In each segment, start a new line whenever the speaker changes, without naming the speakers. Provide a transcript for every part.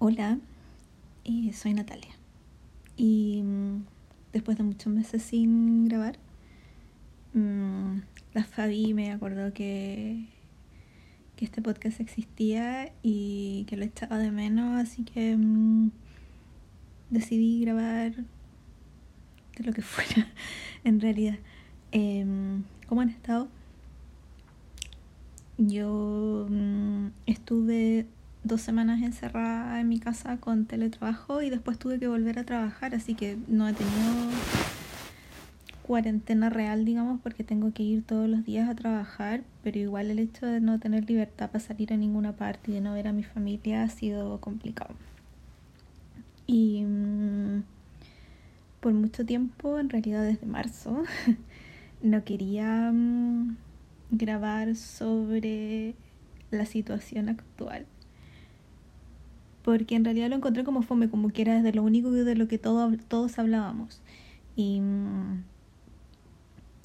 Hola, eh, soy Natalia. Y mm, después de muchos meses sin grabar, mm, la Fabi me acordó que, que este podcast existía y que lo echaba de menos, así que mm, decidí grabar de lo que fuera, en realidad. Em, ¿Cómo han estado? Yo estuve dos semanas encerrada en mi casa con teletrabajo y después tuve que volver a trabajar, así que no he tenido cuarentena real, digamos, porque tengo que ir todos los días a trabajar, pero igual el hecho de no tener libertad para salir a ninguna parte y de no ver a mi familia ha sido complicado. Y mm, por mucho tiempo, en realidad desde marzo, no quería mm, grabar sobre la situación actual porque en realidad lo encontré como fome, como que era de lo único de lo que todo, todos hablábamos. Y mm,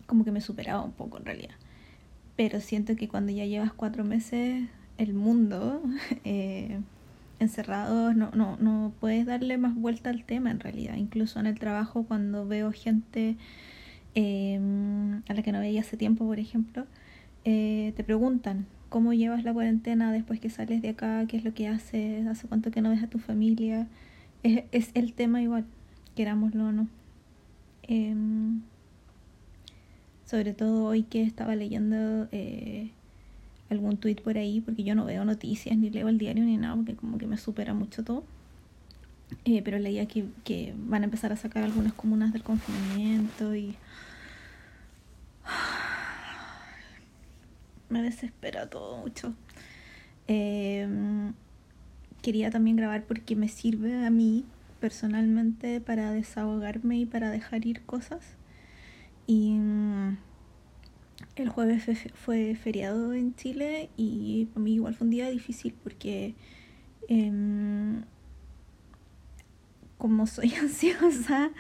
como que me superaba un poco en realidad. Pero siento que cuando ya llevas cuatro meses el mundo eh, encerrado, no, no, no puedes darle más vuelta al tema en realidad. Incluso en el trabajo cuando veo gente eh, a la que no veía hace tiempo, por ejemplo, eh, te preguntan cómo llevas la cuarentena después que sales de acá, qué es lo que haces, hace cuánto que no ves a tu familia. Es, es el tema igual, querámoslo o no. Em, sobre todo hoy que estaba leyendo eh, algún tweet por ahí, porque yo no veo noticias ni leo el diario ni nada, porque como que me supera mucho todo. Eh, pero leía que, que van a empezar a sacar algunas comunas del confinamiento y me desespera todo mucho. Em, quería también grabar porque me sirve a mí personalmente para desahogarme y para dejar ir cosas. Y mm, el jueves fue feriado en Chile y para mí igual fue un día difícil porque em, como soy ansiosa,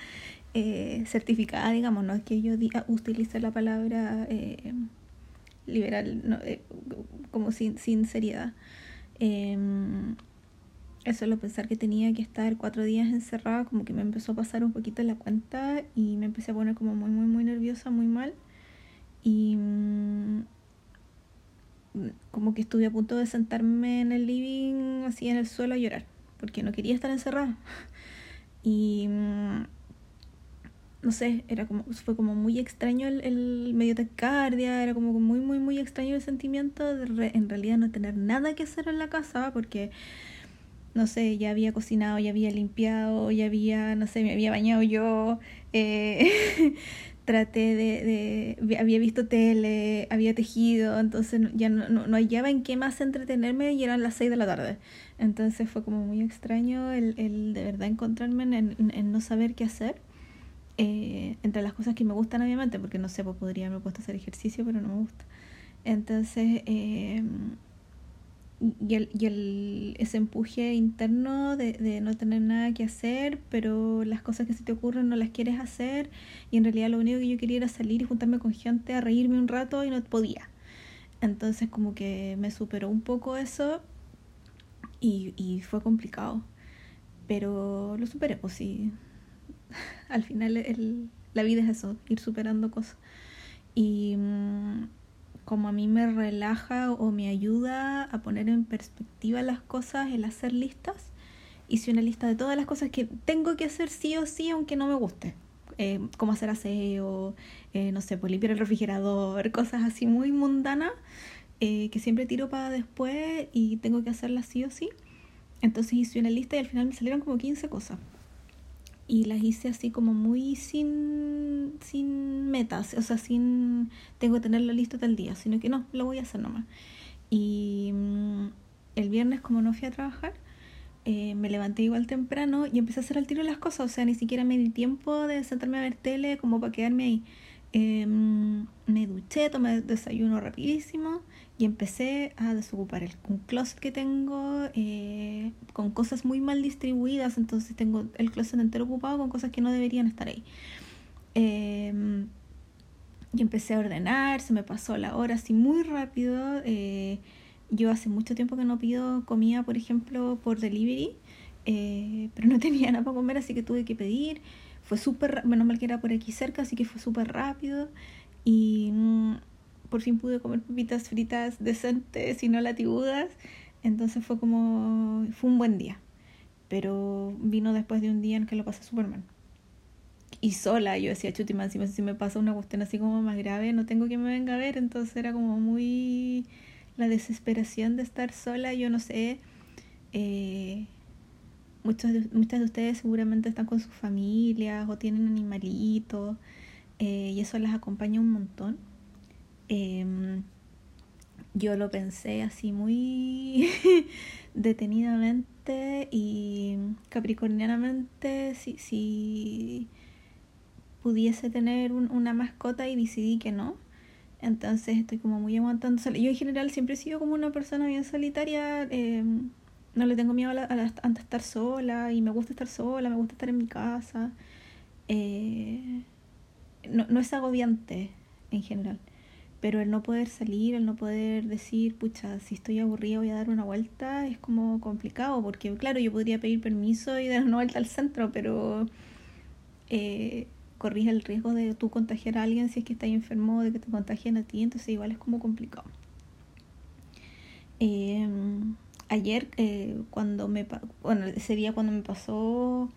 eh, certificada, digamos, no es que yo diga, utilice la palabra eh, liberal, no, eh, como sin, sin seriedad. Eh, eso lo pensar que tenía que estar cuatro días encerrada, como que me empezó a pasar un poquito la cuenta y me empecé a poner como muy, muy, muy nerviosa, muy mal. Y mm, como que estuve a punto de sentarme en el living, así en el suelo a llorar, porque no quería estar encerrada. Y mm, no sé, era como, fue como muy extraño el, el medio taquicardia, era como muy, muy, muy extraño el sentimiento de en realidad no tener nada que hacer en la casa, porque, no sé, ya había cocinado, ya había limpiado, ya había, no sé, me había bañado yo, eh, traté de, de, había visto tele, había tejido, entonces ya no, no, no, hallaba en qué más entretenerme y eran las seis de la tarde. Entonces fue como muy extraño el, el de verdad encontrarme en, en, en no saber qué hacer. Eh, entre las cosas que me gustan obviamente, porque no sé, pues podría haberme puesto a hacer ejercicio, pero no me gusta. Entonces, eh, y, el, y el, ese empuje interno de, de, no tener nada que hacer, pero las cosas que se te ocurren no las quieres hacer, y en realidad lo único que yo quería era salir y juntarme con gente a reírme un rato y no podía. Entonces como que me superó un poco eso y, y fue complicado. Pero lo superé, pues sí, al final la vida es eso, ir superando cosas. Y mm, como a mí me relaja o me ayuda a poner en perspectiva las cosas, el hacer listas, hice una lista de todas las cosas que tengo que hacer sí o sí, aunque no me guste. Eh, como hacer aseo, eh, no sé, pues limpiar el refrigerador, cosas así muy mundanas eh, que siempre tiro para después y tengo que hacerlas sí o sí. Entonces hice una lista y al final me salieron como 15 cosas y las hice así como muy sin, sin metas, o sea, sin tengo que tenerlo listo tal día, sino que no, lo voy a hacer nomás. Y mm, el viernes como no fui a trabajar, eh, me levanté igual temprano y empecé a hacer al tiro las cosas, o sea, ni siquiera me di tiempo de sentarme a ver tele como para quedarme ahí. Eh, me duché, tomé desayuno rapidísimo y empecé a desocupar el, un closet que tengo eh, con cosas muy mal distribuidas, entonces tengo el closet entero ocupado con cosas que no deberían estar ahí. Eh, y empecé a ordenar, se me pasó la hora así muy rápido. Eh, yo hace mucho tiempo que no pido comida, por ejemplo, por delivery. eh, pero no tenía nada para comer, así que tuve que pedir. Fue súper, menos mal que era por aquí cerca, así que fue súper rápido. Y mm, por fin pude comer papitas fritas decentes y no latigudas. Entonces fue como, fue un buen día. Pero vino después de un día en que lo pasé súper mal. Y sola, yo decía, chuti, encima si me pasa una cuestión así como más grave, no tengo que me venga a ver. Entonces era como muy la desesperación de estar sola, yo no sé. Eh, muchos muchas de ustedes seguramente están con sus familias o tienen animalitos eh, y eso las acompaña un montón. Em, yo lo pensé así muy detenidamente y capricornianamente si, si pudiese tener una mascota y decidí que no. Entonces estoy como muy aguantando. Yo en general siempre he sido como una persona bien solitaria. Em, no le tengo miedo a, a, estar sola y me gusta estar sola, me gusta estar en mi casa. Eh, no, no es agobiante en general, pero el no poder salir, el no poder decir, pucha, si estoy aburrido voy a dar una vuelta, es como complicado, porque claro, yo podría pedir permiso y dar una vuelta al centro, pero eh, corrige el riesgo de tú contagiar a alguien si es que estás enfermo, de que te contagien a ti, entonces igual es como complicado. Eh, ayer eh, cuando me bueno ese día cuando me pasó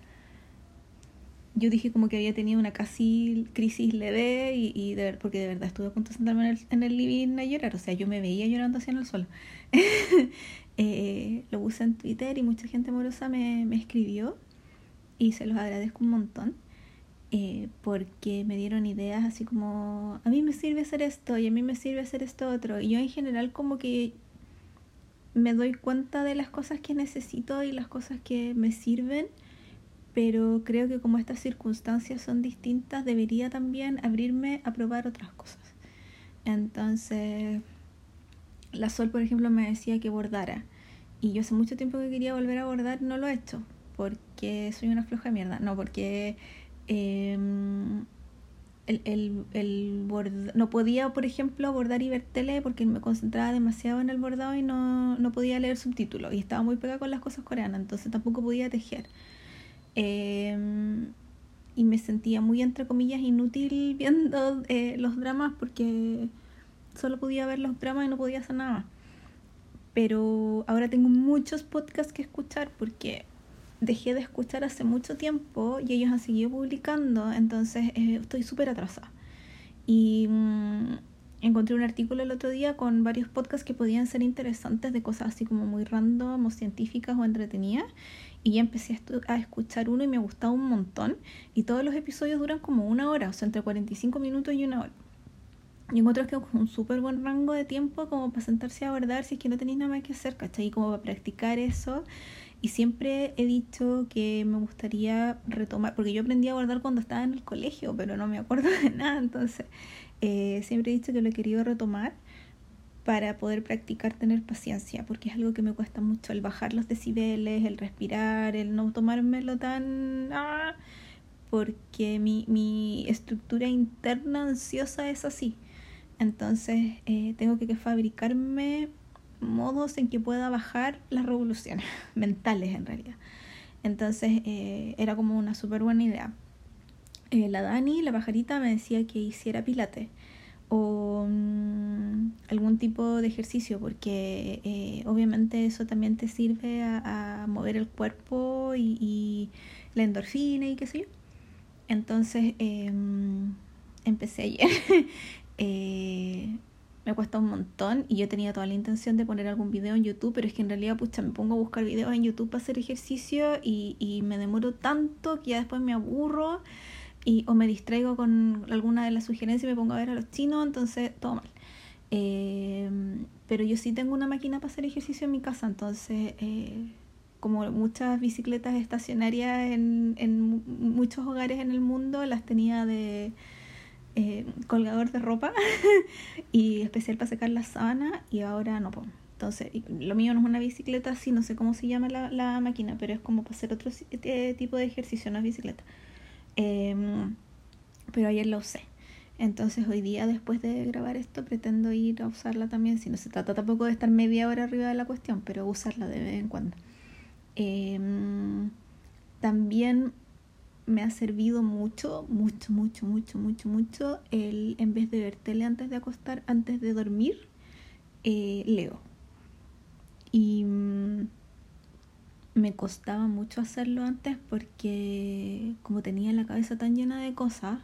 yo dije como que había tenido una casi crisis leve y, de, porque de verdad estuve a punto de sentarme en el, en el living a llorar o sea yo me veía llorando así en el suelo. Eh, lo puse en Twitter y mucha gente amorosa me, me escribió y se los agradezco un montón eh, porque me dieron ideas así como a mí me sirve hacer esto y a mí me sirve hacer esto otro y yo en general como que me doy cuenta de las cosas que necesito y las cosas que me sirven, pero creo que como estas circunstancias son distintas, debería también abrirme a probar otras cosas. Entonces, la Sol, por ejemplo, me decía que bordara. Y yo hace mucho tiempo que quería volver a bordar, no lo he hecho, porque soy una floja mierda. No, porque eh, el, el, el no podía, por ejemplo, bordar y ver tele porque me concentraba demasiado en el bordado y no, no podía leer subtítulos y estaba muy pegada con las cosas coreanas, entonces tampoco podía tejer. Em, y me sentía muy, entre comillas, inútil viendo eh, los dramas porque solo podía ver los dramas y no podía hacer nada Pero ahora tengo muchos podcasts que escuchar porque dejé de escuchar hace mucho tiempo y ellos han seguido publicando, entonces eh, estoy súper atrasada. Y mm, encontré un artículo el otro día con varios podcasts que podían ser interesantes de cosas así como muy random o científicas o entretenidas. Y empecé a, escuchar uno y me ha gustado un montón. Y todos los episodios duran como una hora, o sea, entre 45 minutos y una hora. Y encuentro que es un súper buen rango de tiempo como para sentarse a abordar si es que no tenéis nada más que hacer, ¿cachai? Y como para practicar eso y siempre he dicho que me gustaría retomar, porque yo aprendí a bordar cuando estaba en el colegio, pero no me acuerdo de nada, entonces eh, siempre he dicho que lo he querido retomar para poder practicar tener paciencia, porque es algo que me cuesta mucho, el bajar los decibeles, el respirar, el no tomármelo tan... ¡ah! porque mi, mi estructura interna ansiosa es así. Entonces eh, tengo que fabricarme modos en que pueda bajar las revoluciones mentales en realidad. Entonces eh, era como una súper buena idea. Eh, la Dani, la pajarita, me decía que hiciera pilates o mm, algún tipo de ejercicio porque eh, obviamente eso también te sirve a, mover el cuerpo y, y, la endorfina y qué sé yo. Entonces em, empecé ayer me cuesta un montón y yo tenía toda la intención de poner algún video en YouTube, pero es que en realidad, pucha, me pongo a buscar videos en YouTube para hacer ejercicio y, y me demoro tanto que ya después me aburro y o me distraigo con alguna de las sugerencias y me pongo a ver a los chinos, entonces todo mal. Eh, pero yo sí tengo una máquina para hacer ejercicio en mi casa, entonces eh, como muchas bicicletas estacionarias en, en muchos hogares en el mundo, las tenía de eh, colgador de ropa y especial para secar la sábana y ahora no puedo. Entonces, lo mío no es una bicicleta así, no sé cómo se llama la, la máquina, pero es como para hacer otro eh, tipo de ejercicio, no es bicicleta. Em, pero ayer la usé. Entonces hoy día, después de grabar esto, pretendo ir a usarla también. Si no se trata tampoco de estar media hora arriba de la cuestión, pero usarla de vez en cuando. Em, también me ha servido mucho, mucho, mucho, mucho, mucho, mucho el en vez de ver tele antes de acostar, antes de dormir, eh, leo. Y mm, me costaba mucho hacerlo antes porque como tenía la cabeza tan llena de cosas,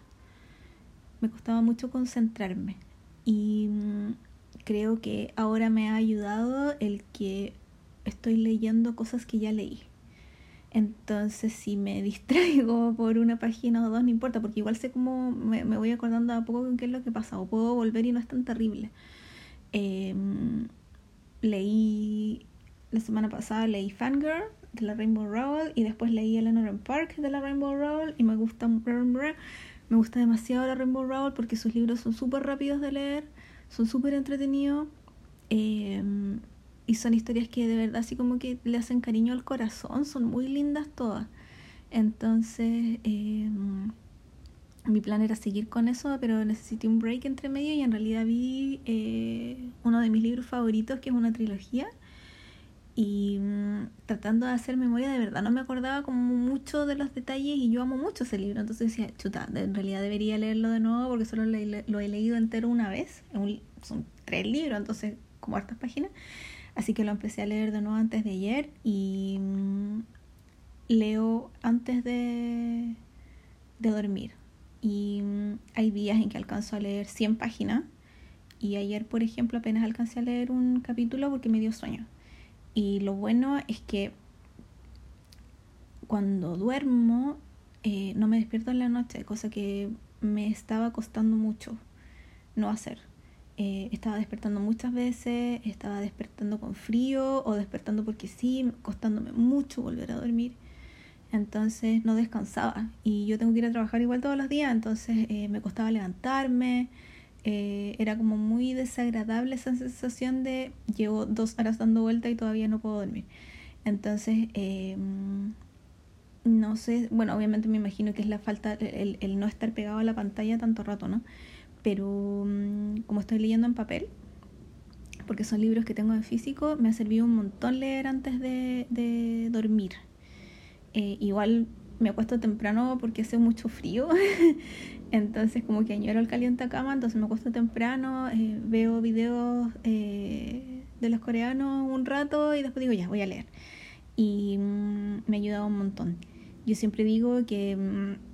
me costaba mucho concentrarme. Y mm, creo que ahora me ha ayudado el que estoy leyendo cosas que ya leí. Entonces, si me distraigo por una página o dos, no importa, porque igual sé cómo me, voy acordando a poco con qué es lo que pasa, o puedo volver y no es tan terrible. Em, leí la semana pasada, leí Fangirl de la Rainbow Rowell y después leí Eleanor Park de la Rainbow Rowell y me gusta, me gusta demasiado la Rainbow Rowell porque sus libros son súper rápidos de leer, son súper entretenidos. Eh, y son historias que de verdad así como que le hacen cariño al corazón, son muy lindas todas. Entonces, em, mi plan era seguir con eso, pero necesité un break entre medio y en realidad vi eh, uno de mis libros favoritos, que es una trilogía. Y mm, tratando de hacer memoria, de verdad no me acordaba como mucho de los detalles y yo amo mucho ese libro. Entonces decía, chuta, en realidad debería leerlo de nuevo porque solo lo he leído entero una vez. son tres libros, entonces como hartas páginas. Así que lo empecé a leer de nuevo antes de ayer y mm, leo antes de, de dormir. Y mm, hay días en que alcanzo a leer 100 páginas y ayer, por ejemplo, apenas alcancé a leer un capítulo porque me dio sueño. Y lo bueno es que cuando duermo eh, no me despierto en la noche, cosa que me estaba costando mucho no hacer. Eh, estaba despertando muchas veces, estaba despertando con frío o despertando porque sí, costándome mucho volver a dormir. Entonces no descansaba y yo tengo que ir a trabajar igual todos los días, entonces eh, me costaba levantarme. Eh, era como muy desagradable esa sensación de llevo dos horas dando vuelta y todavía no puedo dormir. Entonces, no sé, bueno, obviamente me imagino que es la falta, el no estar pegado a la pantalla tanto rato, ¿no? Pero mm, como estoy leyendo en papel, porque son libros que tengo en físico, me ha servido un montón leer antes de, dormir. Eh, igual me acuesto temprano porque hace mucho frío, entonces como que añoro el caliente cama, entonces me acuesto temprano, eh, veo videos eh, de los coreanos un rato y después digo ya, voy a leer. Y mm, me ha ayudado un montón. Yo siempre digo que... Mm,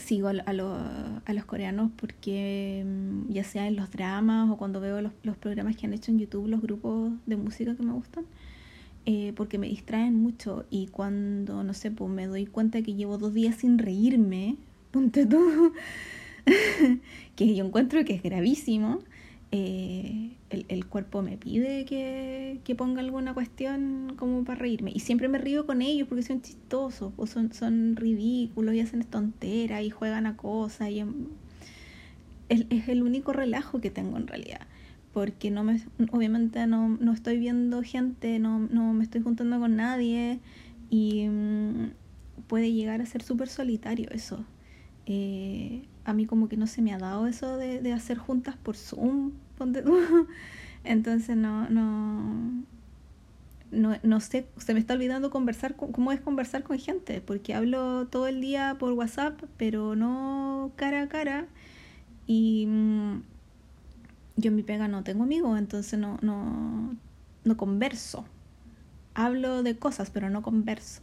sigo a, a, los coreanos porque mm, ya sea en los dramas o cuando veo los, los, programas que han hecho en YouTube, los grupos de música que me gustan, eh, porque me distraen mucho. Y cuando, no sé, pues me doy cuenta que llevo dos días sin reírme, ponte tú, que yo encuentro que es gravísimo, eh, el, el, cuerpo me pide que, que, ponga alguna cuestión como para reírme. Y siempre me río con ellos porque son chistosos, o son, son ridículos y hacen tonteras y juegan a cosas. Y es, es, el único relajo que tengo en realidad. Porque no me, obviamente no, no estoy viendo gente, no, no me estoy juntando con nadie y mm, puede llegar a ser súper solitario eso. Eh, a mí como que no se me ha dado eso de, de hacer juntas por Zoom. Entonces no, no, no, no sé, se me está olvidando conversar, cómo es conversar con gente, porque hablo todo el día por WhatsApp, pero no cara a cara. Y mm, yo en mi pega no tengo amigos, entonces no, no, no converso. Hablo de cosas, pero no converso.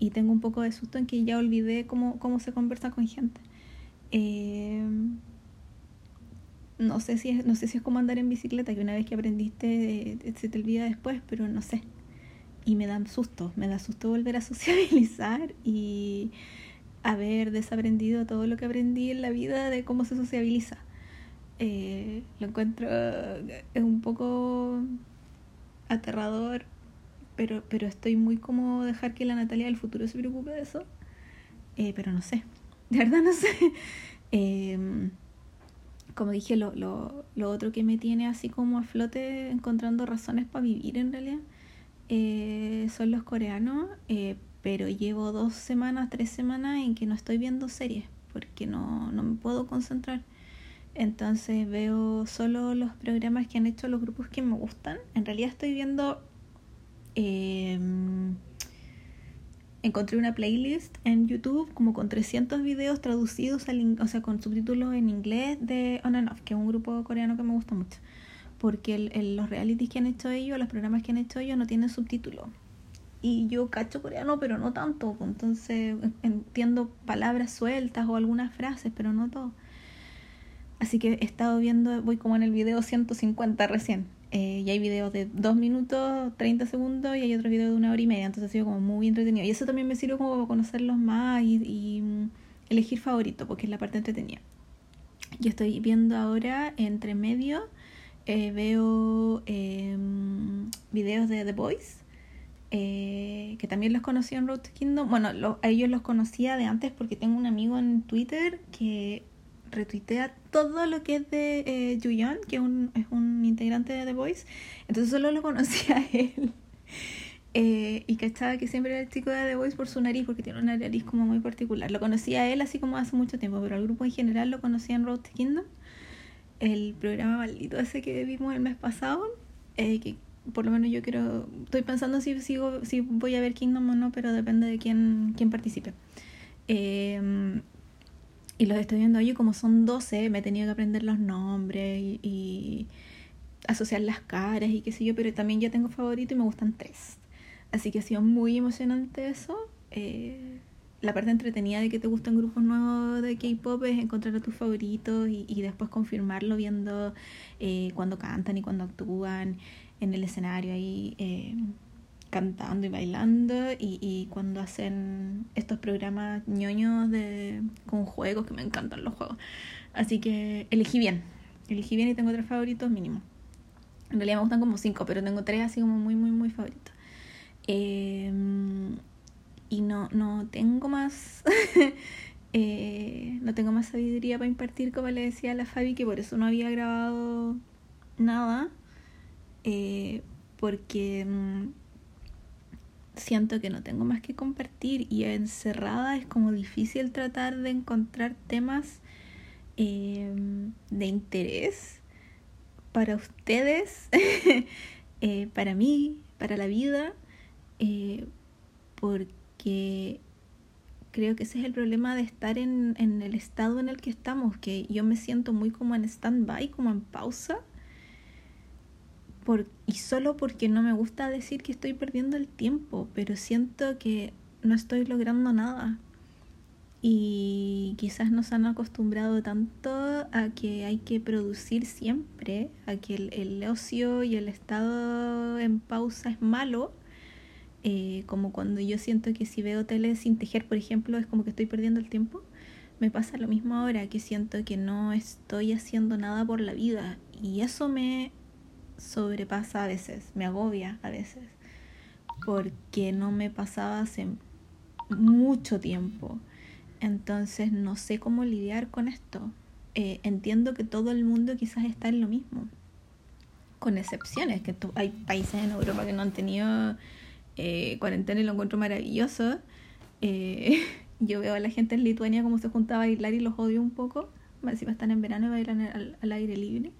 Y tengo un poco de susto en que ya olvidé cómo, cómo se conversa con gente. Eh, no sé si es, no sé si es como andar en bicicleta, que una vez que aprendiste eh, se te olvida después, pero no sé. Y me da susto, me da susto volver a sociabilizar y haber desaprendido todo lo que aprendí en la vida de cómo se sociabiliza. Eh, lo encuentro es un poco aterrador, pero, pero estoy muy como dejar que la Natalia del futuro se preocupe de eso. pero no sé, de verdad no sé. Em, como dije, lo, lo, lo, otro que me tiene así como a flote encontrando razones para vivir en realidad eh, son los coreanos, eh, pero llevo dos semanas, tres semanas en que no estoy viendo series porque no, no me puedo concentrar. Entonces veo solo los programas que han hecho los grupos que me gustan. En realidad estoy viendo... Eh, encontré una playlist en YouTube como con 300 videos traducidos, al, o sea, con subtítulos en inglés de On and Off, que es un grupo coreano que me gusta mucho. Porque el, los realities que han hecho ellos, los programas que han hecho ellos, no tienen subtítulos. Y yo cacho coreano, pero no tanto. Pues, entonces entiendo palabras sueltas o algunas frases, pero no todo. Así que he estado viendo, voy como en el video 150 recién. Eh, y hay videos de 2 minutos, 30 segundos y hay otro video de una hora y media. Entonces ha sido como muy entretenido. Y eso también me sirve como conocerlos más y, mm, elegir favorito, porque es la parte entretenida. Yo estoy viendo ahora entre medio, eh, veo em, videos de The Boys, eh, que también los conocí en Road to Kingdom. Bueno, a ellos los conocía de antes porque tengo un amigo en Twitter que retuitea todo lo que es de eh, Juyeon, que un, es un integrante de The Voice. Entonces solo lo conocía él. Eh, y cachaba que siempre era el chico de The Voice por su nariz, porque tiene una nariz como muy particular. Lo conocía él así como hace mucho tiempo, pero al grupo en general lo conocía en Road to Kingdom. El programa maldito ese que vimos el mes pasado, eh, que por lo menos yo quiero, estoy pensando si sigo, si voy a ver Kingdom o no, pero depende de quién, quién participe. Eh, y los estoy viendo hoy como son 12, me he tenido que aprender los nombres y, asociar las caras y qué sé yo, pero también ya tengo favorito y me gustan tres. Así que ha sido muy emocionante eso. Eh, la parte entretenida de que te gustan grupos nuevos de K-pop es encontrar a tus favoritos y, y después confirmarlo viendo eh, cuando cantan y cuando actúan en el escenario ahí. Eh, cantando y bailando y, cuando hacen estos programas ñoños de, con juegos, que me encantan los juegos. Así que elegí bien, elegí bien y tengo tres favoritos mínimo. En realidad me gustan como cinco, pero tengo tres así como muy, muy, muy favoritos. Em, y no, no tengo más... Eh, no tengo más sabiduría para impartir, como le decía a la Fabi, que por eso no había grabado nada. Eh, porque mm, siento que no tengo más que compartir y encerrada es como difícil tratar de encontrar temas em, de interés para ustedes, eh, para mí, para la vida, eh, porque creo que ese es el problema de estar en, en el estado en el que estamos, que yo me siento muy como en stand-by, como en pausa y solo porque no me gusta decir que estoy perdiendo el tiempo, pero siento que no estoy logrando nada. Y quizás nos han acostumbrado tanto a que hay que producir siempre, a que el, ocio y el estado en pausa es malo. Eh, como cuando yo siento que si veo tele sin tejer, por ejemplo, es como que estoy perdiendo el tiempo. Me pasa lo mismo ahora, que siento que no estoy haciendo nada por la vida. Y eso me sobrepasa a veces, me agobia a veces, porque no me pasaba hace mucho tiempo. Entonces no sé cómo lidiar con esto. Eh, entiendo que todo el mundo quizás está en lo mismo, con excepciones, que hay países en Europa que no han tenido eh, cuarentena y lo encuentro maravilloso. Eh, yo veo a la gente en Lituania como se juntaba a bailar y los odio un poco. Si están en verano y bailan al, aire libre.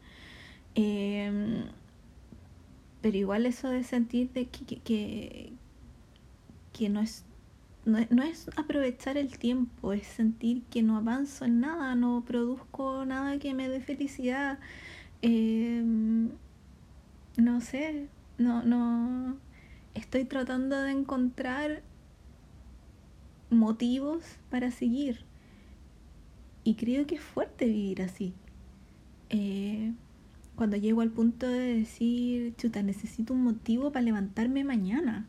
Pero igual eso de sentir de que, que, que no, es, no, es aprovechar el tiempo, es sentir que no avanzo en nada, no produzco nada que me dé felicidad. Em, no sé, no, no. Estoy tratando de encontrar motivos para seguir. Y creo que es fuerte vivir así. Eh, cuando llego al punto de decir, chuta, necesito un motivo para levantarme mañana.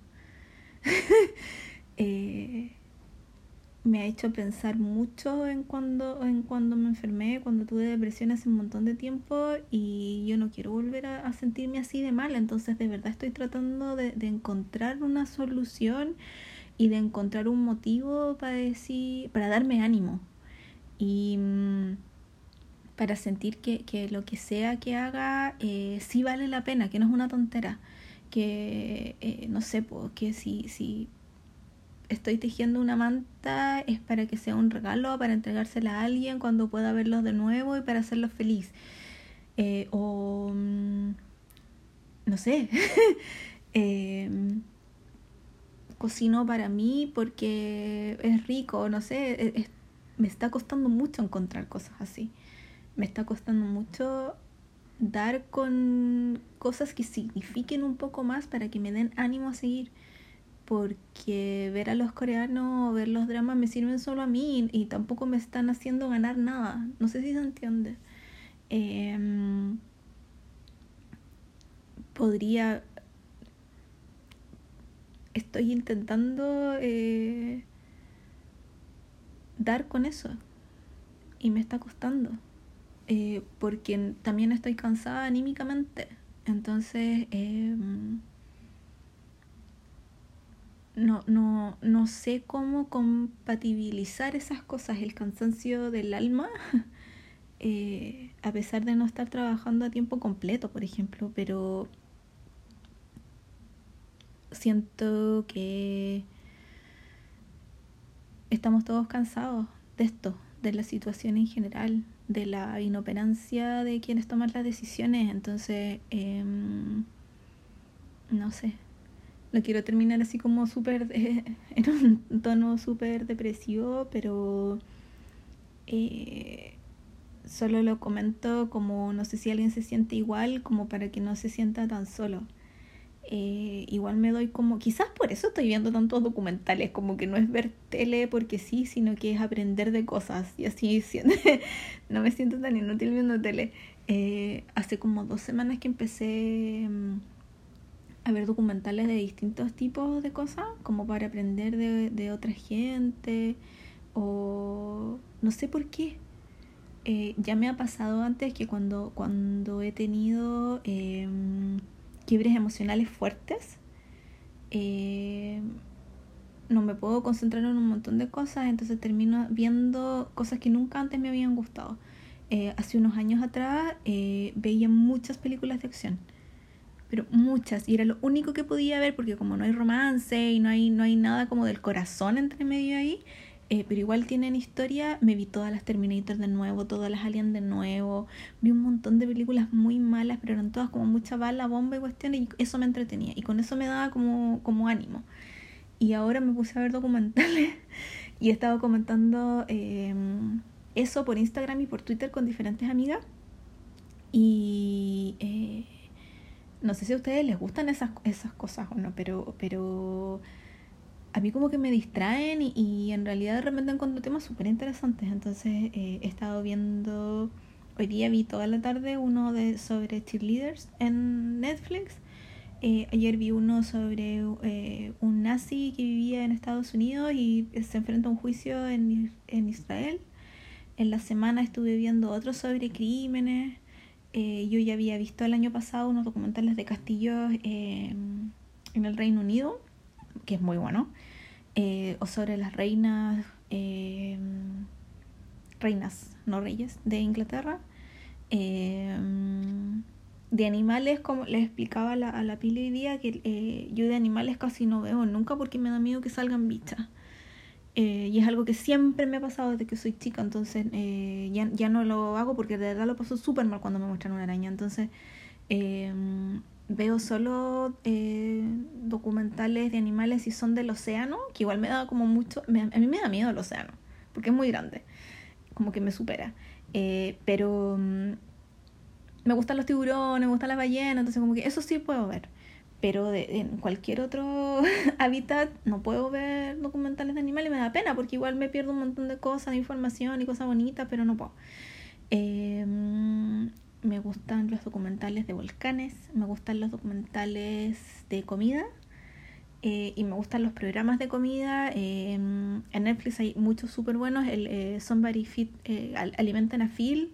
Eh, me ha hecho pensar mucho en cuando, en cuando me enfermé, cuando tuve depresión hace un montón de tiempo y yo no quiero volver a, sentirme así de mal. Entonces de verdad estoy tratando de, de, encontrar una solución y de encontrar un motivo para decir, para darme ánimo. Y mm, para sentir que, que lo que sea que haga eh, sí vale la pena, que no es una tontera, que eh, no sé, que si, si estoy tejiendo una manta es para que sea un regalo, para entregársela a alguien cuando pueda verlos de nuevo y para hacerlos feliz. Eh, o mm, no sé, em, cocino para mí porque es rico, no sé, me está costando mucho encontrar cosas así. Me está costando mucho dar con cosas que signifiquen un poco más para que me den ánimo a seguir. Porque ver a los coreanos o ver los dramas me sirven solo a mí y, tampoco me están haciendo ganar nada. No sé si se entiende. Em, podría... Estoy intentando eh, dar con eso y me está costando. Eh, porque también estoy cansada anímicamente. Entonces, em, no, no, no sé cómo compatibilizar esas cosas, el cansancio del alma, eh, a pesar de no estar trabajando a tiempo completo, por ejemplo, pero siento que estamos todos cansados de esto, de la situación en general, de la inoperancia de quienes toman las decisiones. Entonces, em, no sé. No quiero terminar así como súper, en un tono súper depresivo, pero eh, solo lo comento como no sé si alguien se siente igual, como para que no se sienta tan solo. Eh, igual me doy como, quizás por eso estoy viendo tantos documentales, como que no es ver tele porque sí, sino que es aprender de cosas y así no me siento tan inútil viendo tele. Eh, hace como dos semanas que empecé mm, a ver documentales de distintos tipos de cosas, como para aprender de, de otra gente o no sé por qué. Eh, ya me ha pasado antes que cuando, cuando he tenido... Quiebres emocionales fuertes. Eh, no me puedo concentrar en un montón de cosas, entonces termino viendo cosas que nunca antes me habían gustado. Eh, hace unos años atrás eh, veía muchas películas de acción, pero muchas, y era lo único que podía ver porque como no hay romance y no hay, no hay nada como del corazón entre medio ahí, eh, pero igual tienen historia. Me vi todas las Terminator de nuevo, todas las Alien de nuevo. Vi un montón de películas muy malas, pero eran todas como mucha bala, bomba y cuestiones. Y eso me entretenía. Y con eso me daba como, como ánimo. Y ahora me puse a ver documentales y he estado comentando em, eso por Instagram y por Twitter con diferentes amigas. Y eh, no sé si a ustedes les gustan esas, esas cosas o no, pero, pero a mí como que me distraen y, en realidad de repente encuentro temas súper interesantes. Entonces eh, he estado viendo, hoy día vi toda la tarde uno de sobre cheerleaders en Netflix. Eh, ayer vi uno sobre eh, un nazi que vivía en Estados Unidos y se enfrenta a un juicio en, en Israel. En la semana estuve viendo otro sobre crímenes. yo ya había visto el año pasado unos documentales de castillos en el Reino Unido, que es muy bueno. Eh, o sobre las reinas, eh, reinas, no reyes, de Inglaterra. Eh, de animales, como les explicaba la, a la Pili hoy día, que yo de animales casi no veo nunca porque me da miedo que salgan bichas. y es algo que siempre me ha pasado desde que soy chica, entonces ya, ya no lo hago porque de verdad lo paso súper mal cuando me muestran una araña. Entonces, veo solo eh, documentales de animales y son del océano, que igual me da como mucho, a mí me da miedo el océano, porque es muy grande, como que me supera. Eh, pero mm, me gustan los tiburones, me gustan las ballenas, entonces como que eso sí puedo ver. Pero en cualquier otro hábitat no puedo ver documentales de animales y me da pena porque igual me pierdo un montón de cosas, de información y cosas bonitas, pero no puedo. Eh, me gustan los documentales de volcanes, me gustan los documentales de comida eh, y me gustan los programas de comida. Eh, en Netflix hay muchos súper buenos, el eh, Somebody Fit, eh, Alimentan a Phil.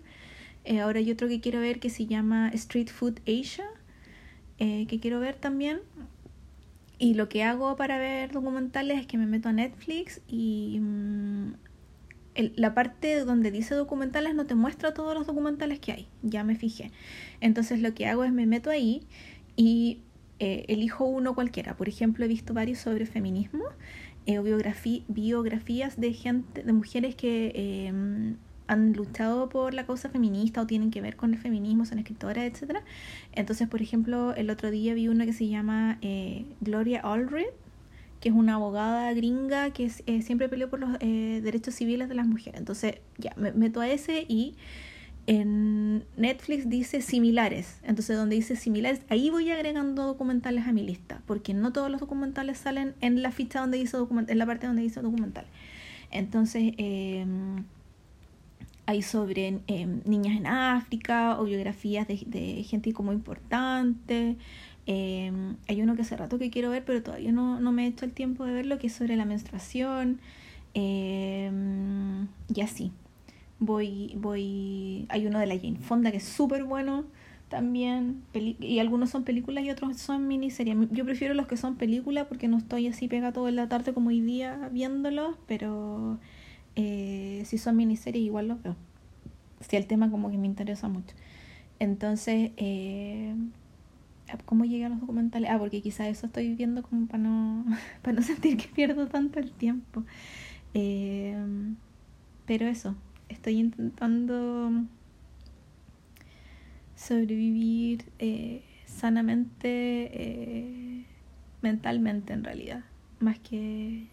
ahora hay otro que quiero ver que se llama Street Food Asia, que quiero ver también. Y lo que hago para ver documentales es que me meto a Netflix y... La parte donde dice documentales no te muestra todos los documentales que hay, ya me fijé. Entonces lo que hago es me meto ahí y eh, elijo uno cualquiera. Por ejemplo, he visto varios sobre feminismo eh, biografías de mujeres que em, han luchado por la causa feminista o tienen que ver con el feminismo, son escritoras, etc. Entonces, por ejemplo, el otro día vi una que se llama eh, Gloria Allred que es una abogada gringa que eh, siempre peleó por los eh, derechos civiles de las mujeres. Entonces, ya, me meto a ese y en Netflix dice similares. Entonces, donde dice similares, ahí voy agregando documentales a mi lista, porque no todos los documentales salen en la ficha donde dice documental, en la parte donde dice documental. Entonces, em, hay sobre em, niñas en África o biografías de, de gente como importante. Em, hay uno que hace rato que quiero ver, pero todavía no, no, me he hecho el tiempo de verlo, que es sobre la menstruación. Em, y así. Voy, voy. Hay uno de la Jane Fonda que es súper bueno también. y algunos son películas y otros son miniseries. Yo prefiero los que son películas porque no estoy así pegado toda la tarde como hoy día viéndolos, pero eh, si son miniseries igual los veo. Si el tema como que me interesa mucho. Entonces, eh, ¿Cómo llegué a los documentales? Ah, porque quizás eso estoy viendo como para no, para no sentir que pierdo tanto el tiempo. Eh, pero eso, estoy intentando sobrevivir eh, sanamente, eh, mentalmente en realidad, más que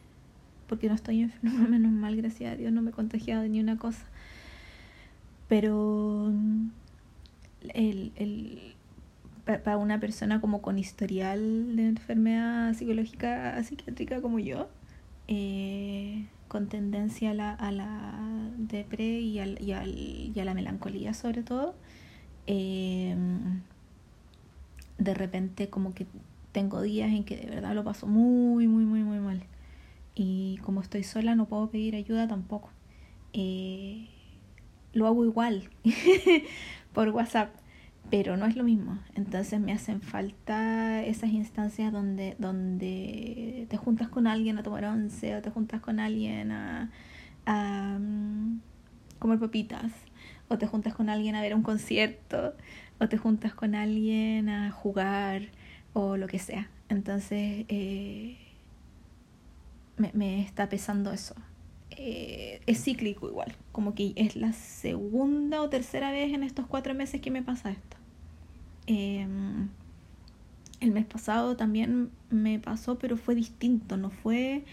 porque no estoy enferma, menos mal, gracias a Dios, no me he contagiado de ni una cosa. Pero el, el para una persona como con historial de enfermedad psicológica psiquiátrica como yo, eh, con tendencia a la, a la depre y, al, y, al, y a la melancolía sobre todo, eh, de repente como que tengo días en que de verdad lo paso muy, muy, muy, muy mal. Y como estoy sola no puedo pedir ayuda tampoco. Eh, lo hago igual por WhatsApp pero no es lo mismo. Entonces me hacen falta esas instancias donde, donde te juntas con alguien a tomar once o te juntas con alguien a, um, comer papitas o te juntas con alguien a ver un concierto o te juntas con alguien a jugar o lo que sea. Entonces eh, me, me está pesando eso. Eh, es cíclico igual, como que es la segunda o tercera vez en estos cuatro meses que me pasa esto. Em, el mes pasado también me pasó, pero fue distinto, no fue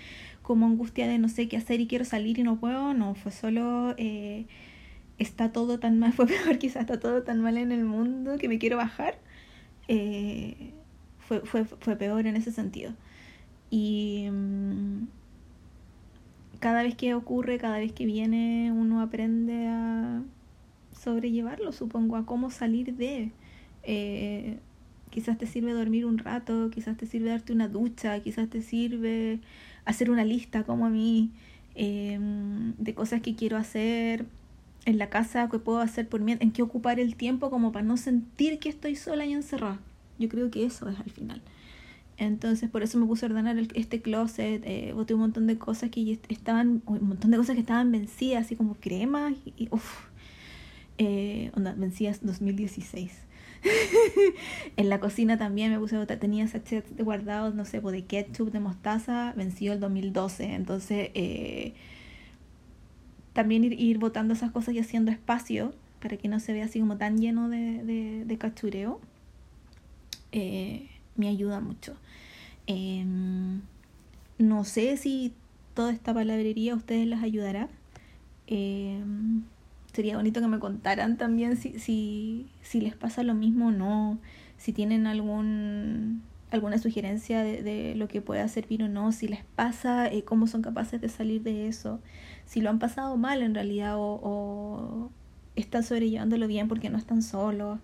como angustia de no sé qué hacer y quiero salir y no puedo, no, fue solo eh, está todo tan mal, fue peor quizás está todo tan mal en el mundo que me quiero bajar. Eh, fue, fue, fue peor en ese sentido. Y mm, cada vez que ocurre, cada vez que viene, uno aprende a sobrellevarlo, supongo, a cómo salir de... Eh, quizás te sirve dormir un rato, quizás te sirve darte una ducha, quizás te sirve hacer una lista como a mí em, de cosas que quiero hacer en la casa, que puedo hacer por mí, en qué ocupar el tiempo como para no sentir que estoy sola y encerrada. Yo creo que eso es al final. Entonces por eso me puse a ordenar este closet, eh, boté un montón de cosas que estaban, un montón de cosas que estaban vencidas, así como cremas y, uff, eh, vencidas 2016. en la cocina también me puse tenía sachets guardados, no sé, pues, de ketchup, de mostaza, venció el 2012, entonces eh, también ir, ir botando esas cosas y haciendo espacio para que no se vea así como tan lleno de, de, de cachureo. Eh, me ayuda mucho. Em, no sé si toda esta palabrería a ustedes les ayudará. Em, sería bonito que me contaran también si, si, si les pasa lo mismo o no, si tienen algún alguna sugerencia de, lo que pueda servir o no, si les pasa, eh, cómo son capaces de salir de eso, si lo han pasado mal en realidad o, están sobrellevándolo bien porque no están solos,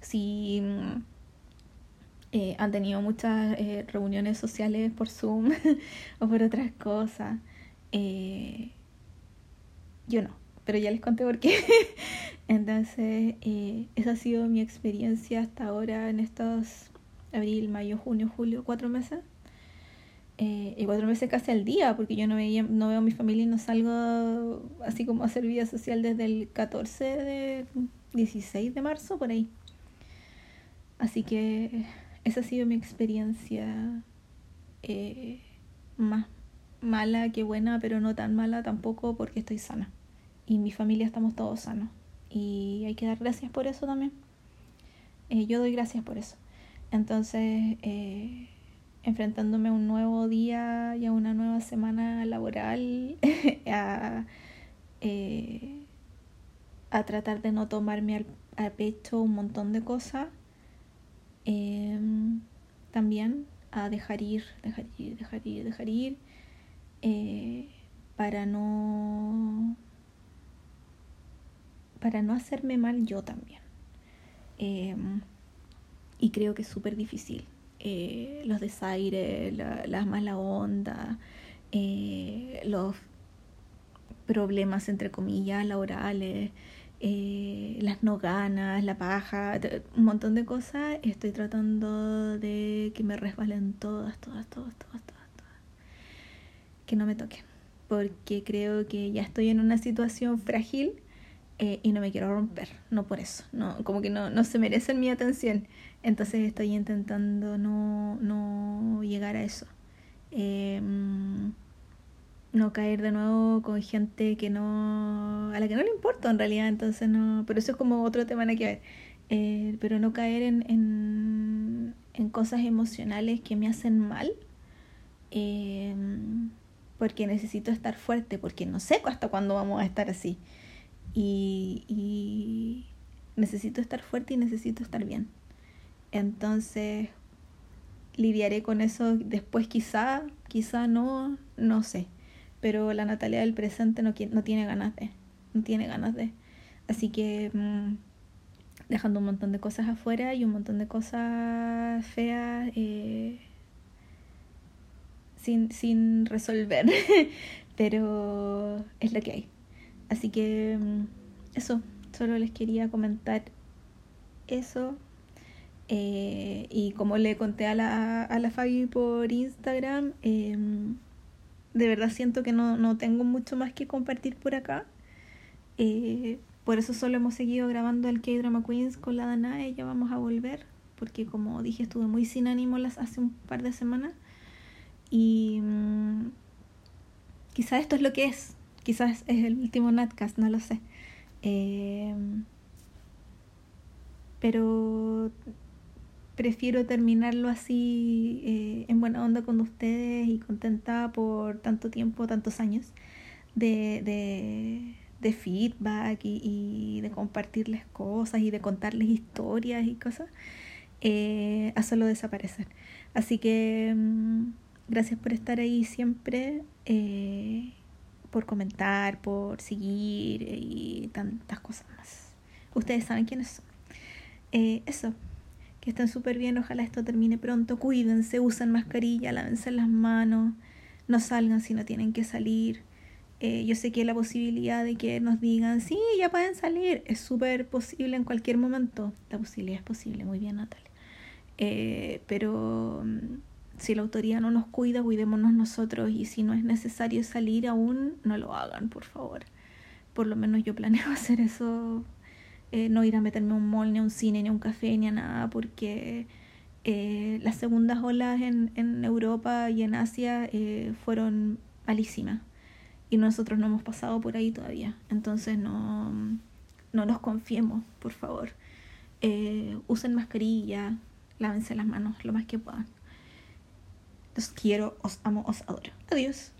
si mm, eh, han tenido muchas eh, reuniones sociales por Zoom o por otras cosas. Yo no, pero ya les conté por qué. Entonces, esa ha sido mi experiencia hasta ahora en estos abril, mayo, junio, julio, cuatro meses. y cuatro meses casi al día, porque yo no, veía, no veo a mi familia y no salgo así como a hacer vida social desde el 14 de 16 de marzo, por ahí. Así que esa ha sido mi experiencia eh, más mala que buena, pero no tan mala tampoco porque estoy sana. Y mi familia estamos todos sanos. Y hay que dar gracias por eso también. Eh, yo doy gracias por eso. Entonces, eh, enfrentándome a un nuevo día laboral, a, eh, a tratar de no tomarme al, pecho un montón de cosas. Em, también a dejar ir, dejar ir, dejar ir, dejar ir, para no para no hacerme mal yo también. Em, y creo que es súper difícil. Eh, los desaires, la, la mala onda, eh, los problemas, entre comillas, laborales, eh, las no ganas, la paja, un montón de cosas. Estoy tratando de que me resbalen todas, todas, todas, todas, todas, todas. Que no me toquen. Porque creo que ya estoy en una situación frágil eh, y no me quiero romper, no por eso, no, como que no, no se merecen mi atención. Entonces estoy intentando no, no llegar a eso. Em, no caer de nuevo con gente que no a la que no le importa en realidad entonces no pero eso es como otro tema que ver eh, pero no caer en, en, en, cosas emocionales que me hacen mal em, porque necesito estar fuerte porque no sé hasta cuándo vamos a estar así y, necesito estar fuerte y necesito estar bien. Entonces, lidiaré con eso después quizá, quizá no, no sé. Pero la Natalia del presente no, no tiene ganas de, no tiene ganas de. Así que mm, dejando un montón de cosas afuera y un montón de cosas feas eh, sin, sin resolver. Pero es lo que hay. Así que mm, eso, solo les quería comentar eso. Eh, y como le conté a la, a la Fabi por Instagram, em, de verdad siento que no, no, tengo mucho más que compartir por acá. Eh, por eso solo hemos seguido grabando el K-Drama Queens con la Danae, ya vamos a volver, porque como dije estuve muy sin ánimo las, hace un par de semanas. Y mm, quizás esto es lo que es, Quizás es el último Natcast, no lo sé. Eh, pero prefiero terminarlo así eh, en buena onda con ustedes y contenta por tanto tiempo, tantos años de, de, de feedback y, de compartirles cosas y de contarles historias y cosas eh, a solo desaparecer. Así que mm, gracias por estar ahí siempre por comentar, por seguir y tantas cosas más. Ustedes saben quiénes son. Eh, eso, que estén súper bien, ojalá esto termine pronto. Cuídense, usen mascarilla, lávense las manos, no salgan si no tienen que salir. Eh, yo sé que la posibilidad de que nos digan, sí, ya pueden salir, es súper posible en cualquier momento. La posibilidad es posible, muy bien, Natalia. Eh, pero mm, si la autoridad no nos cuida, cuidémonos nosotros y si no es necesario salir aún, no lo hagan, por favor. Por lo menos yo planeo hacer eso, eh, no ir a meterme a un mall, ni a un cine, ni a un café, ni a nada, porque eh, las segundas olas en, en, Europa y en Asia eh, fueron malísimas y nosotros no hemos pasado por ahí todavía. Entonces no, no nos confiemos, por favor. usen mascarilla, lávense las manos lo más que puedan. Los quiero, os amo, os adoro. Adiós.